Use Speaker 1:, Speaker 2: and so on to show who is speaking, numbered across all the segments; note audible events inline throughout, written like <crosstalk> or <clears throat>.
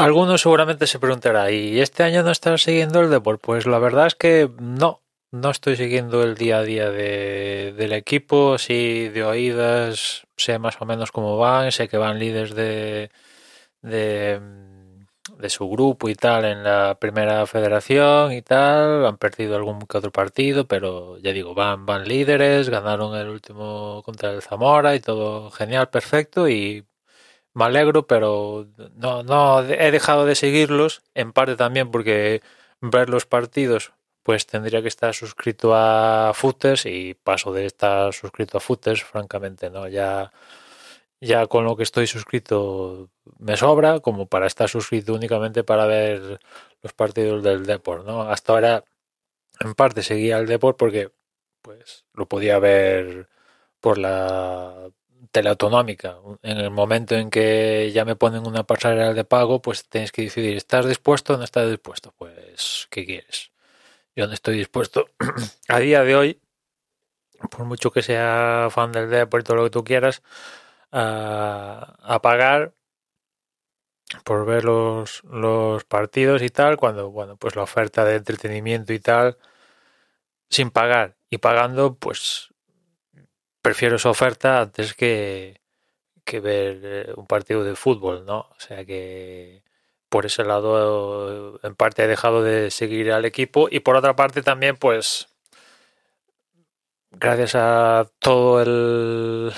Speaker 1: Algunos seguramente se preguntará, ¿y este año no estás siguiendo el deporte? Pues la verdad es que no, no estoy siguiendo el día a día de, del equipo, sí de oídas, sé más o menos cómo van, sé que van líderes de, de, de su grupo y tal en la primera federación y tal, han perdido algún que otro partido, pero ya digo, van, van líderes, ganaron el último contra el Zamora y todo genial, perfecto y me alegro, pero no, no he dejado de seguirlos, en parte también porque ver los partidos, pues tendría que estar suscrito a Footers y paso de estar suscrito a Footers, francamente, ¿no? Ya, ya con lo que estoy suscrito me sobra, como para estar suscrito únicamente para ver los partidos del Deport, ¿no? Hasta ahora, en parte seguía el Deport porque, pues, lo podía ver por la teleautonómica. En el momento en que ya me ponen una pasarela de pago, pues tienes que decidir, ¿estás dispuesto o no estás dispuesto? Pues, ¿qué quieres? Yo no estoy dispuesto. <clears throat> A día de hoy, por mucho que sea fan del deporte, todo lo que tú quieras, a, a pagar por ver los, los partidos y tal, cuando, bueno, pues la oferta de entretenimiento y tal, sin pagar y pagando, pues prefiero esa oferta antes que, que ver eh, un partido de fútbol, ¿no? O sea que por ese lado en parte he dejado de seguir al equipo y por otra parte también pues gracias a todo el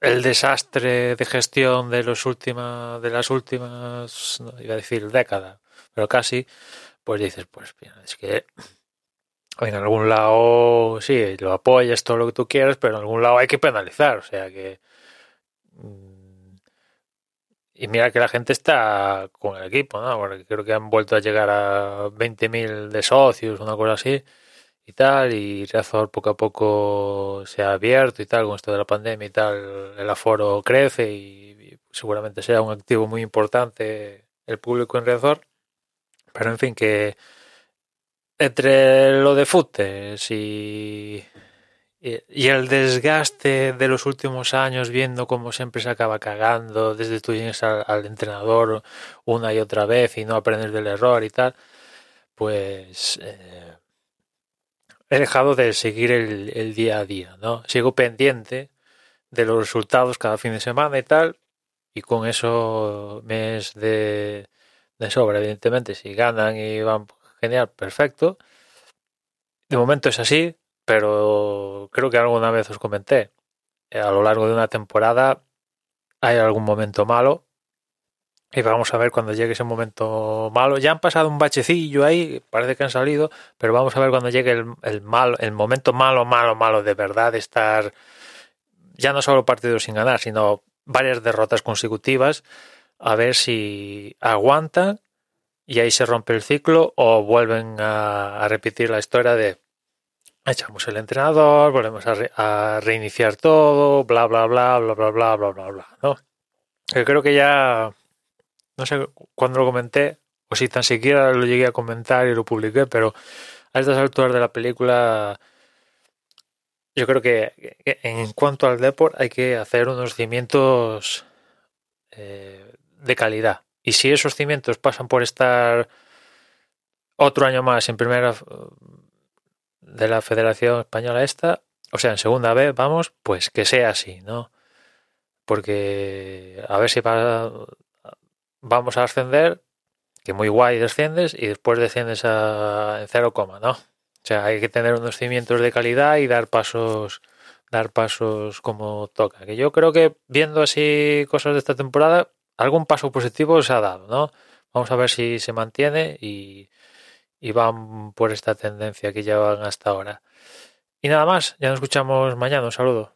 Speaker 1: el desastre de gestión de los últimas de las últimas no iba a decir décadas pero casi pues dices pues bien, es que en algún lado sí, lo apoyas todo lo que tú quieras, pero en algún lado hay que penalizar, o sea que mm, y mira que la gente está con el equipo, ¿no? Porque creo que han vuelto a llegar a 20.000 de socios, una cosa así y tal, y Razor poco a poco se ha abierto y tal, con esto de la pandemia y tal, el aforo crece y, seguramente sea un activo muy importante el público en Razor, pero en fin que entre lo de futes y, y, el desgaste de los últimos años viendo cómo siempre se acaba cagando desde tú al, al, entrenador una y otra vez y no aprender del error y tal pues eh, he dejado de seguir el, día a día no sigo pendiente de los resultados cada fin de semana y tal y con eso me es de, de sobra evidentemente. Si ganan y van genial, perfecto. De momento es así, pero creo que alguna vez os comenté, eh, a lo largo de una temporada hay algún momento malo y vamos a ver cuando llegue ese momento malo. Ya han pasado un bachecillo ahí, parece que han salido, pero vamos a ver cuando llegue el, malo, el momento malo, malo, malo de verdad de estar ya no solo partidos sin ganar, sino varias derrotas consecutivas, a ver si aguantan y ahí se rompe el ciclo o vuelven a, repetir la historia de echamos el entrenador, volvemos a, re, a, reiniciar todo, bla bla bla bla bla bla bla bla bla, ¿no? Yo creo que ya no sé cuándo lo comenté o si tan siquiera lo llegué a comentar y lo publiqué, pero a estas alturas de la película yo creo que, que en cuanto al deporte hay que hacer unos cimientos eh, de calidad y si esos cimientos pasan por estar otro año más en primera de la Federación Española esta, o sea, en segunda vez, vamos, pues que sea así, ¿no? Porque a ver si va, vamos a ascender, que muy guay desciendes y después desciendes a, cero coma, ¿no? O sea, hay que tener unos cimientos de calidad y dar pasos dar pasos como toca. Que yo creo que viendo así cosas de esta temporada, algún paso positivo se ha dado, ¿no? Vamos a ver si se mantiene y, y van por esta tendencia que llevan hasta ahora. Y nada más, ya nos escuchamos mañana. Un saludo.